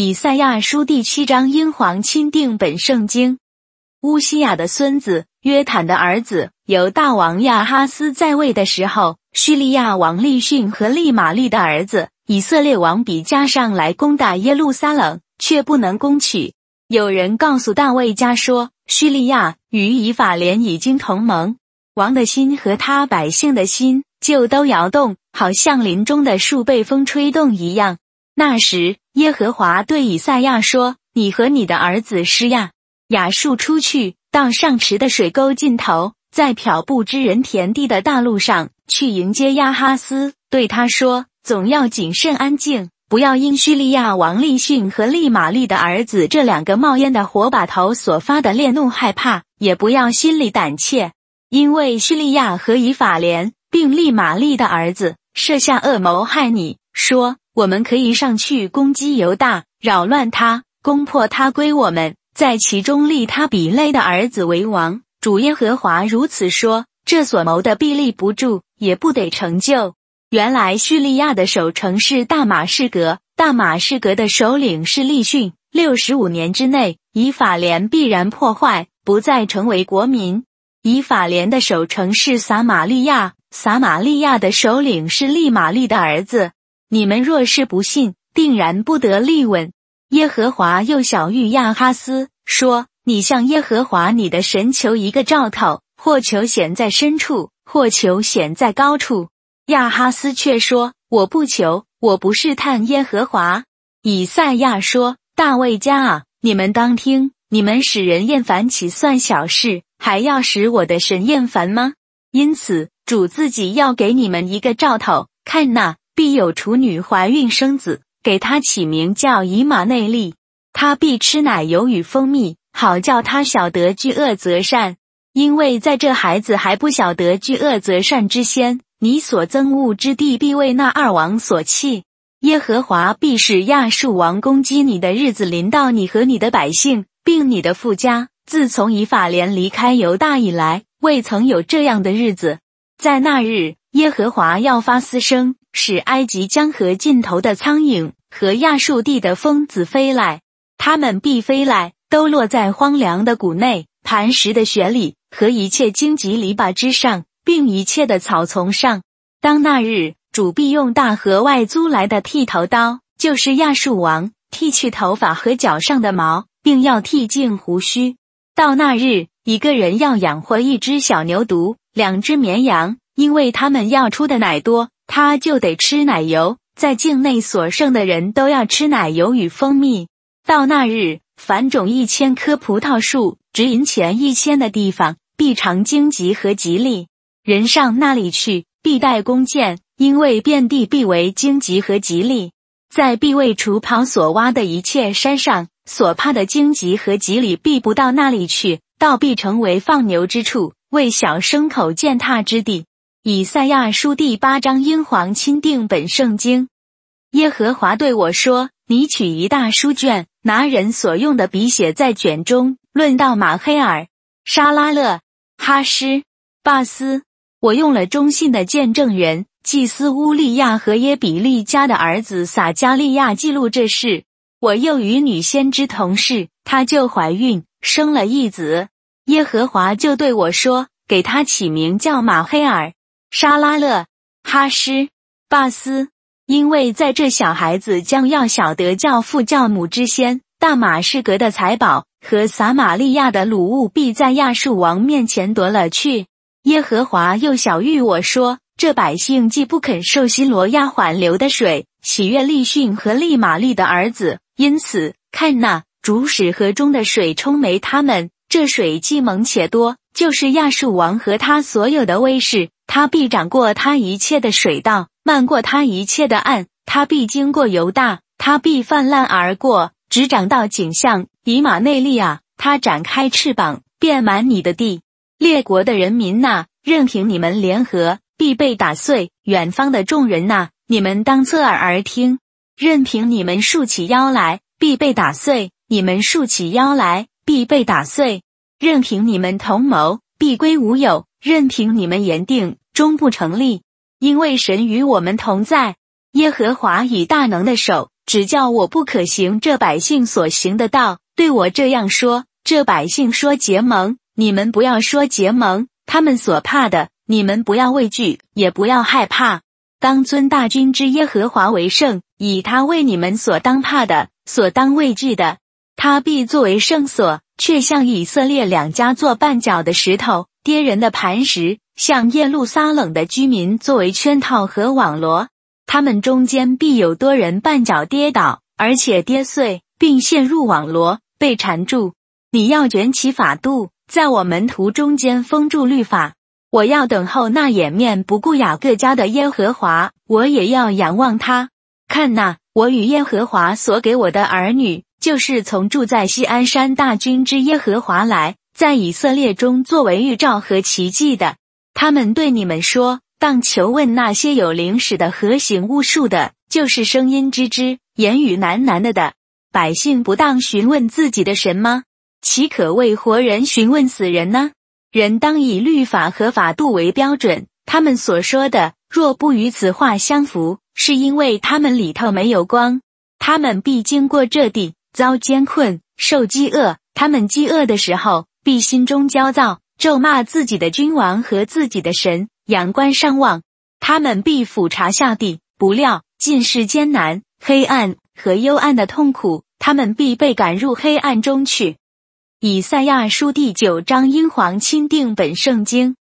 以赛亚书第七章，英皇钦定本圣经。乌西亚的孙子约坦的儿子由大王亚哈斯在位的时候，叙利亚王利逊和利玛利的儿子以色列王比加上来攻打耶路撒冷，却不能攻取。有人告诉大卫家说，叙利亚与以法莲已经同盟，王的心和他百姓的心就都摇动，好像林中的树被风吹动一样。那时，耶和华对以赛亚说：“你和你的儿子施亚雅述出去，到上池的水沟尽头，在漂布之人田地的大路上去迎接亚哈斯，对他说：总要谨慎安静，不要因叙利亚王利逊和利玛利的儿子这两个冒烟的火把头所发的烈怒害怕，也不要心里胆怯，因为叙利亚和以法莲并利玛利的儿子设下恶谋害你，说。”我们可以上去攻击犹大，扰乱他，攻破他归我们，在其中立他比勒的儿子为王。主耶和华如此说：这所谋的必立不住，也不得成就。原来叙利亚的守城是大马士革，大马士革的首领是利逊。六十五年之内，以法莲必然破坏，不再成为国民。以法莲的守城是撒玛利亚，撒玛利亚的首领是利玛利的儿子。你们若是不信，定然不得立稳。耶和华又小谕亚哈斯说：“你向耶和华你的神求一个兆头，或求显在深处，或求显在高处。”亚哈斯却说：“我不求，我不试探耶和华。”以赛亚说：“大卫家啊，你们当听，你们使人厌烦岂算小事？还要使我的神厌烦吗？因此，主自己要给你们一个兆头，看那。”必有处女怀孕生子，给他起名叫以马内利。他必吃奶油与蜂蜜，好叫他晓得惧恶则善。因为在这孩子还不晓得惧恶则善之先，你所憎恶之地必为那二王所弃。耶和华必使亚述王攻击你的日子临到你和你的百姓，并你的富家。自从以法莲离开犹大以来，未曾有这样的日子。在那日，耶和华要发嘶声。使埃及江河尽头的苍蝇和亚述地的疯子飞来，他们必飞来，都落在荒凉的谷内、磐石的穴里和一切荆棘篱笆之上，并一切的草丛上。当那日，主必用大河外租来的剃头刀，就是亚述王，剃去头发和脚上的毛，并要剃净胡须。到那日，一个人要养活一只小牛犊、两只绵羊，因为他们要出的奶多。他就得吃奶油，在境内所剩的人都要吃奶油与蜂蜜。到那日，凡种一千棵葡萄树、值银钱一千的地方，必尝荆棘和吉利。人上那里去，必带弓箭，因为遍地必为荆棘和吉利。在必为除跑所挖的一切山上，所怕的荆棘和吉利必不到那里去，倒必成为放牛之处，为小牲口践踏之地。以赛亚书第八章，英皇钦定本圣经。耶和华对我说：“你取一大书卷，拿人所用的笔写在卷中，论到马黑尔、沙拉勒、哈施、巴斯。我用了忠信的见证人祭司乌利亚和耶比利家的儿子撒加利亚记录这事。我又与女先知同事，她就怀孕，生了一子。耶和华就对我说：给他起名叫马黑尔。”沙拉勒、哈施、巴斯，因为在这小孩子将要晓得教父教母之先，大马士革的财宝和撒玛利亚的鲁物必在亚述王面前夺了去。耶和华又小谕我说：这百姓既不肯受西罗亚缓流的水，喜悦利逊和利玛利的儿子，因此看那主使河中的水冲没他们，这水既猛且多，就是亚述王和他所有的威势。他必掌过他一切的水道，漫过他一切的岸。他必经过犹大，他必泛滥而过，直长到景象以马内利亚。他展开翅膀，遍满你的地。列国的人民呐，任凭你们联合，必被打碎。远方的众人呐，你们当侧耳而听。任凭你们竖起腰来，必被打碎。你们竖起腰来，必被打碎。任凭你们同谋，必归无有。任凭你们言定，终不成立，因为神与我们同在。耶和华以大能的手只叫我不可行这百姓所行的道，对我这样说：这百姓说结盟，你们不要说结盟；他们所怕的，你们不要畏惧，也不要害怕。当尊大军之耶和华为圣，以他为你们所当怕的，所当畏惧的。他必作为圣所，却向以色列两家做绊脚的石头，跌人的磐石，向耶路撒冷的居民作为圈套和网罗。他们中间必有多人绊脚跌倒，而且跌碎，并陷入网罗，被缠住。你要卷起法度，在我门徒中间封住律法。我要等候那掩面不顾雅各家的耶和华，我也要仰望他。看那，我与耶和华所给我的儿女，就是从住在西安山大军之耶和华来，在以色列中作为预兆和奇迹的。他们对你们说：当求问那些有灵使的和行巫术的，就是声音之之言语喃喃的的百姓，不当询问自己的神吗？岂可为活人询问死人呢？人当以律法和法度为标准。他们所说的，若不与此话相符，是因为他们里头没有光。他们必经过这地，遭艰困，受饥饿。他们饥饿的时候，必心中焦躁，咒骂自己的君王和自己的神。仰观上望，他们必俯察下地，不料尽是艰难、黑暗和幽暗的痛苦。他们必被赶入黑暗中去。以赛亚书第九章，英皇钦定本圣经，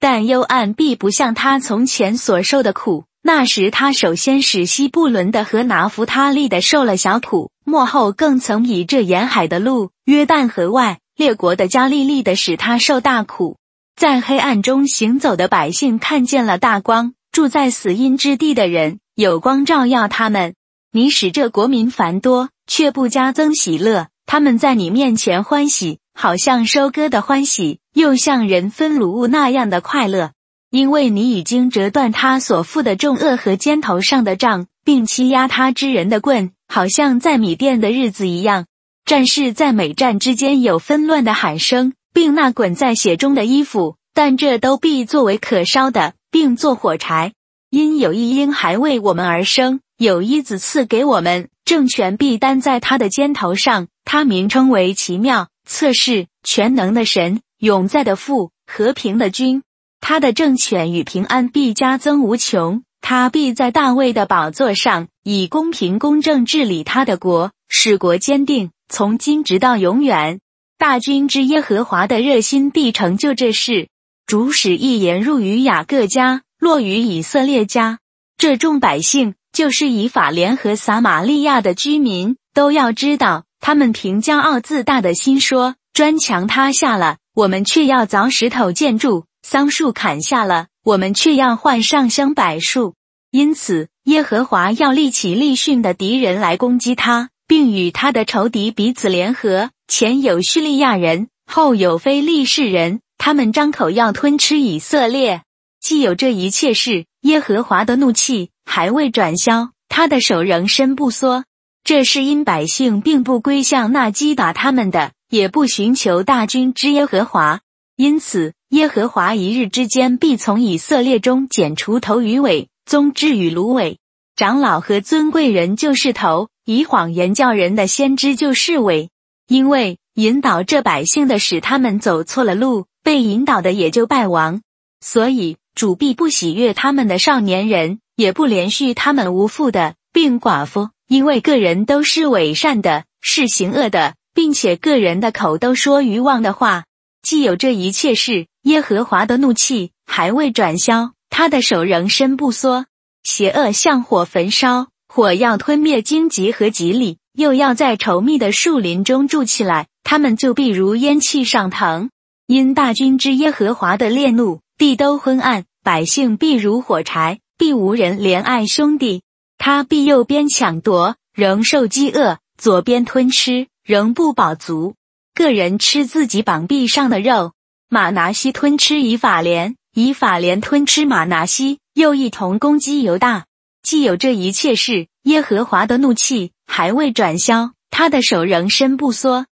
但幽暗必不像他从前所受的苦。那时他首先使西布伦的和拿弗他利的受了小苦，末后更曾以这沿海的路、约旦河外列国的加利利的使他受大苦。在黑暗中行走的百姓看见了大光，住在死荫之地的人有光照耀他们。你使这国民繁多，却不加增喜乐。他们在你面前欢喜，好像收割的欢喜，又像人分卤物那样的快乐，因为你已经折断他所负的重恶和肩头上的杖，并欺压他之人的棍，好像在米店的日子一样。战士在每战之间有纷乱的喊声，并那滚在血中的衣服，但这都必作为可烧的，并做火柴。因有一婴孩为我们而生，有一子赐给我们，政权必担在他的肩头上。他名称为奇妙、测试、全能的神，永在的父，和平的君。他的政权与平安必加增无穷。他必在大卫的宝座上，以公平公正治理他的国，使国坚定，从今直到永远。大军之耶和华的热心必成就这事。主使一言入于雅各家，落于以色列家。这众百姓，就是以法莲和撒玛利亚的居民，都要知道。他们凭骄傲自大的心说：“砖墙塌下了，我们却要凿石头建筑；桑树砍下了，我们却要换上香柏树。”因此，耶和华要立起利逊的敌人来攻击他，并与他的仇敌彼此联合。前有叙利亚人，后有非利士人，他们张口要吞吃以色列。既有这一切事，耶和华的怒气还未转消，他的手仍伸不缩。这是因百姓并不归向那击打他们的，也不寻求大军之耶和华，因此耶和华一日之间必从以色列中剪除头与尾，宗至与芦苇，长老和尊贵人就是头，以谎言教人的先知就是尾，因为引导这百姓的使他们走错了路，被引导的也就败亡，所以主必不喜悦他们的少年人，也不连续他们无父的，并寡妇。因为个人都是伪善的，是行恶的，并且个人的口都说愚妄的话。既有这一切事，耶和华的怒气还未转消，他的手仍伸不缩。邪恶像火焚烧，火要吞灭荆棘和吉利，又要在稠密的树林中住起来，他们就必如烟气上腾。因大军之耶和华的烈怒，地都昏暗，百姓必如火柴，必无人怜爱兄弟。他必右边抢夺，仍受饥饿；左边吞吃，仍不饱足。个人吃自己膀臂上的肉。马拿西吞吃以法莲，以法莲吞吃马拿西，又一同攻击犹大。既有这一切事，耶和华的怒气还未转消，他的手仍伸不缩。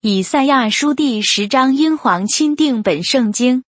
以赛亚书第十章，英皇钦定本圣经。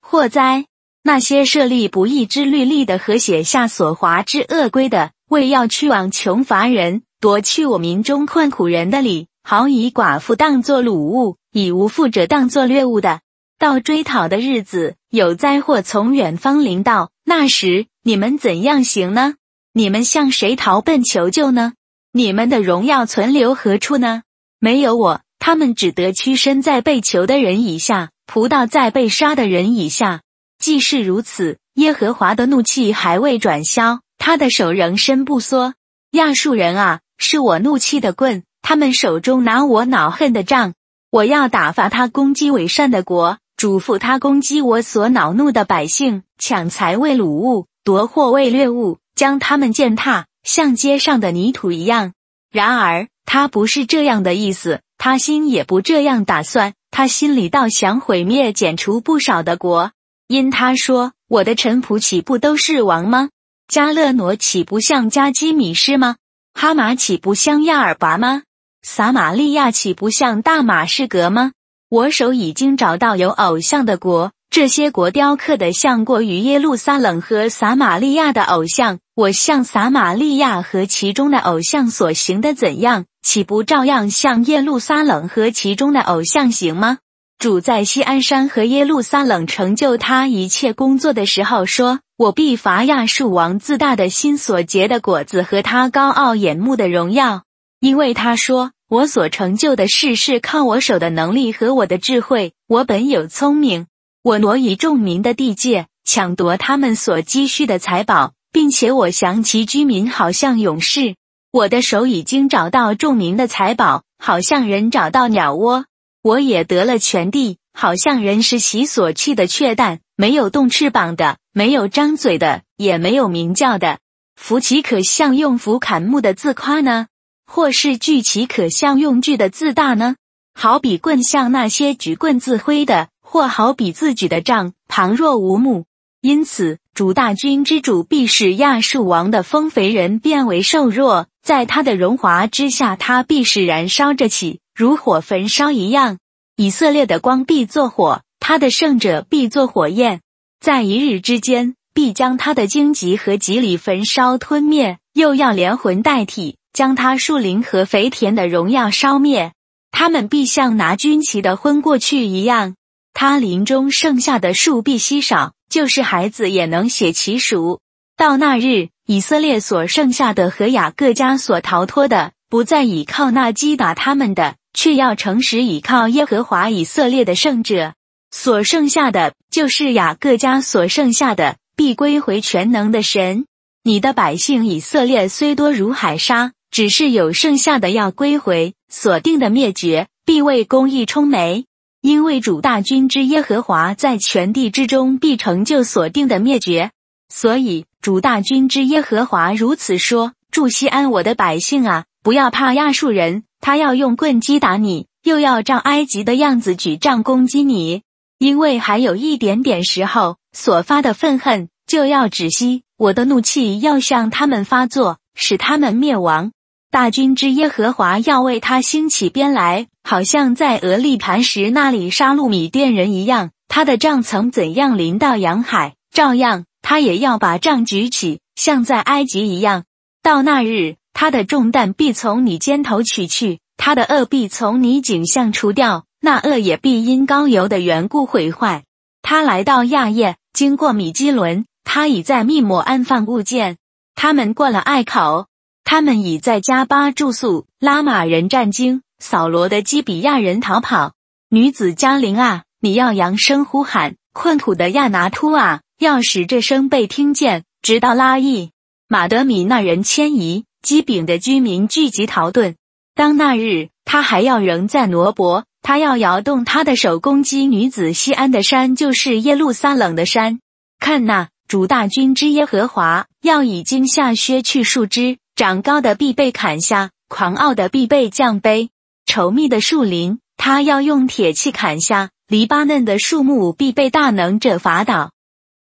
祸哉！那些设立不义之律例的和写下所华之恶规的。为要去往穷乏人，夺去我民中困苦人的礼，好以寡妇当作掳物，以无父者当作掠物的。到追讨的日子，有灾祸从远方临到，那时你们怎样行呢？你们向谁逃奔求救呢？你们的荣耀存留何处呢？没有我，他们只得屈身在被囚的人以下，仆倒在被杀的人以下。既是如此，耶和华的怒气还未转消，他的手仍伸不缩。亚述人啊，是我怒气的棍，他们手中拿我恼恨的杖，我要打发他攻击伪善的国，嘱咐他攻击我所恼怒的百姓，抢财为掳物，夺货为掠物。将他们践踏，像街上的泥土一样。然而他不是这样的意思，他心也不这样打算。他心里倒想毁灭、剪除不少的国，因他说：“我的臣仆岂不都是王吗？加勒挪岂不像加基米施吗？哈马岂不像亚尔拔吗？撒玛利亚岂不像大马士革吗？我手已经找到有偶像的国。”这些国雕刻的像过于耶路撒冷和撒玛利亚的偶像，我向撒玛利亚和其中的偶像所行的怎样，岂不照样向耶路撒冷和其中的偶像行吗？主在西安山和耶路撒冷成就他一切工作的时候说：“我必伐亚述王自大的心所结的果子和他高傲眼目的荣耀，因为他说我所成就的事是靠我手的能力和我的智慧，我本有聪明。”我挪移众民的地界，抢夺他们所积蓄的财宝，并且我降其居民，好像勇士。我的手已经找到众民的财宝，好像人找到鸟窝。我也得了全地，好像人是其所去的雀蛋，没有动翅膀的，没有张嘴的，也没有鸣叫的。福岂可像用斧砍木的自夸呢？或是锯岂可相用具的自大呢？好比棍像那些举棍自挥的。或好比自己的杖旁若无目，因此主大军之主必使亚述王的丰肥人变为瘦弱，在他的荣华之下，他必是燃烧着起，如火焚烧一样。以色列的光必作火，他的圣者必作火焰，在一日之间必将他的荆棘和棘里焚烧吞灭，又要连魂带体将他树林和肥田的荣耀烧灭。他们必像拿军旗的昏过去一样。他林中剩下的树必稀少，就是孩子也能写其数。到那日，以色列所剩下的和雅各家所逃脱的，不再倚靠那击打他们的，却要诚实倚靠耶和华以色列的圣者。所剩下的，就是雅各家所剩下的，必归回全能的神。你的百姓以色列虽多如海沙，只是有剩下的要归回，所定的灭绝，必为公义充眉。因为主大军之耶和华在全地之中必成就所定的灭绝，所以主大军之耶和华如此说：祝西安我的百姓啊，不要怕亚述人，他要用棍击打你，又要照埃及的样子举杖攻击你。因为还有一点点时候，所发的愤恨就要止息，我的怒气要向他们发作，使他们灭亡。大军之耶和华要为他兴起鞭来，好像在俄利磐石那里杀戮米甸人一样。他的杖曾怎样临到洋海，照样他也要把杖举起，像在埃及一样。到那日，他的重担必从你肩头取去，他的恶必从你颈项除掉，那恶也必因高油的缘故毁坏。他来到亚叶，经过米基伦，他已在密抹安放物件。他们过了隘口。他们已在加巴住宿，拉玛人战惊，扫罗的基比亚人逃跑。女子加林啊，你要扬声呼喊；困苦的亚拿突啊，要使这声被听见，直到拉伊。马德米那人迁移，基丙的居民聚集逃遁。当那日，他还要仍在挪伯，他要摇动他的手攻击女子西安的山，就是耶路撒冷的山。看那主大军之耶和华要已经下削去树枝。长高的必被砍下，狂傲的必被降卑。稠密的树林，他要用铁器砍下；黎巴嫩的树木必被大能者伐倒。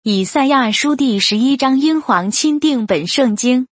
以赛亚书第十一章：英皇钦定本圣经。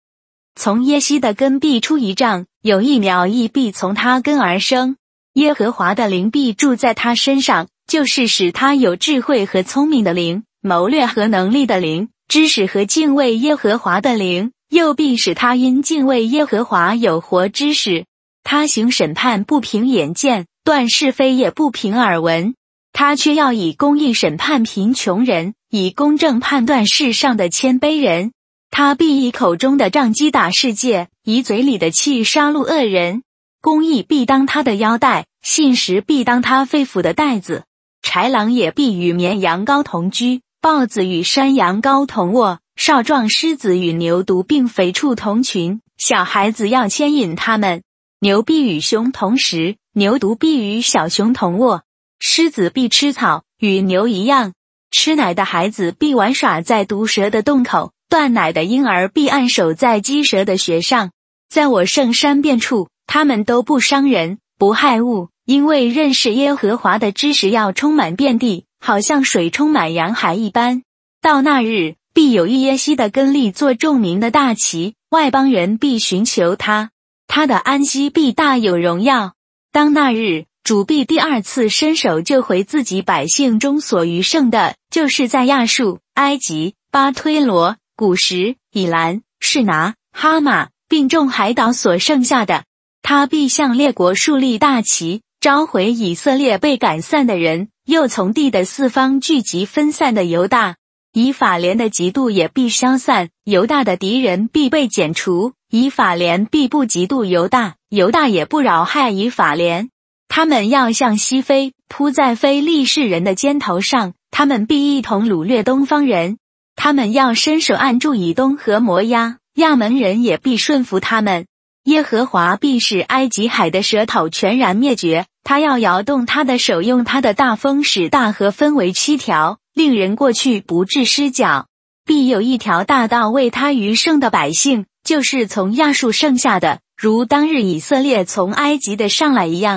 从耶西的根必出一丈，有一苗亦必从他根而生。耶和华的灵必住在他身上，就是使他有智慧和聪明的灵，谋略和能力的灵，知识和敬畏耶和华的灵。又必使他因敬畏耶和华有活知识。他行审判不凭眼见，断是非也不凭耳闻。他却要以公义审判贫穷人，以公正判断世上的谦卑人。他必以口中的杖击打世界，以嘴里的气杀戮恶人。公义必当他的腰带，信实必当他肺腑的带子。豺狼也必与绵羊羔同居，豹子与山羊羔同卧，少壮狮子与牛犊并肥畜同群。小孩子要牵引他们。牛必与熊同食，牛犊必与小熊同卧。狮子必吃草，与牛一样。吃奶的孩子必玩耍在毒蛇的洞口，断奶的婴儿必按守在鸡蛇的穴上。在我圣山遍处，他们都不伤人，不害物，因为认识耶和华的知识要充满遍地，好像水充满洋海一般。到那日，必有一耶西的根立做众民的大旗，外邦人必寻求他。他的安息必大有荣耀。当那日，主必第二次伸手救回自己百姓中所余剩的，就是在亚述、埃及、巴推罗、古时、以兰、士拿、哈马，并众海岛所剩下的。他必向列国树立大旗，召回以色列被赶散的人，又从地的四方聚集分散的犹大。以法莲的嫉妒也必消散，犹大的敌人必被剪除。以法莲必不嫉妒犹大，犹大也不扰害以法莲。他们要向西飞，扑在非利士人的肩头上。他们必一同掳掠东方人。他们要伸手按住以东和摩押，亚门人也必顺服他们。耶和华必使埃及海的舌头全然灭绝。他要摇动他的手，用他的大风使大河分为七条，令人过去不致失脚。必有一条大道为他余剩的百姓。就是从亚述剩下的，如当日以色列从埃及的上来一样。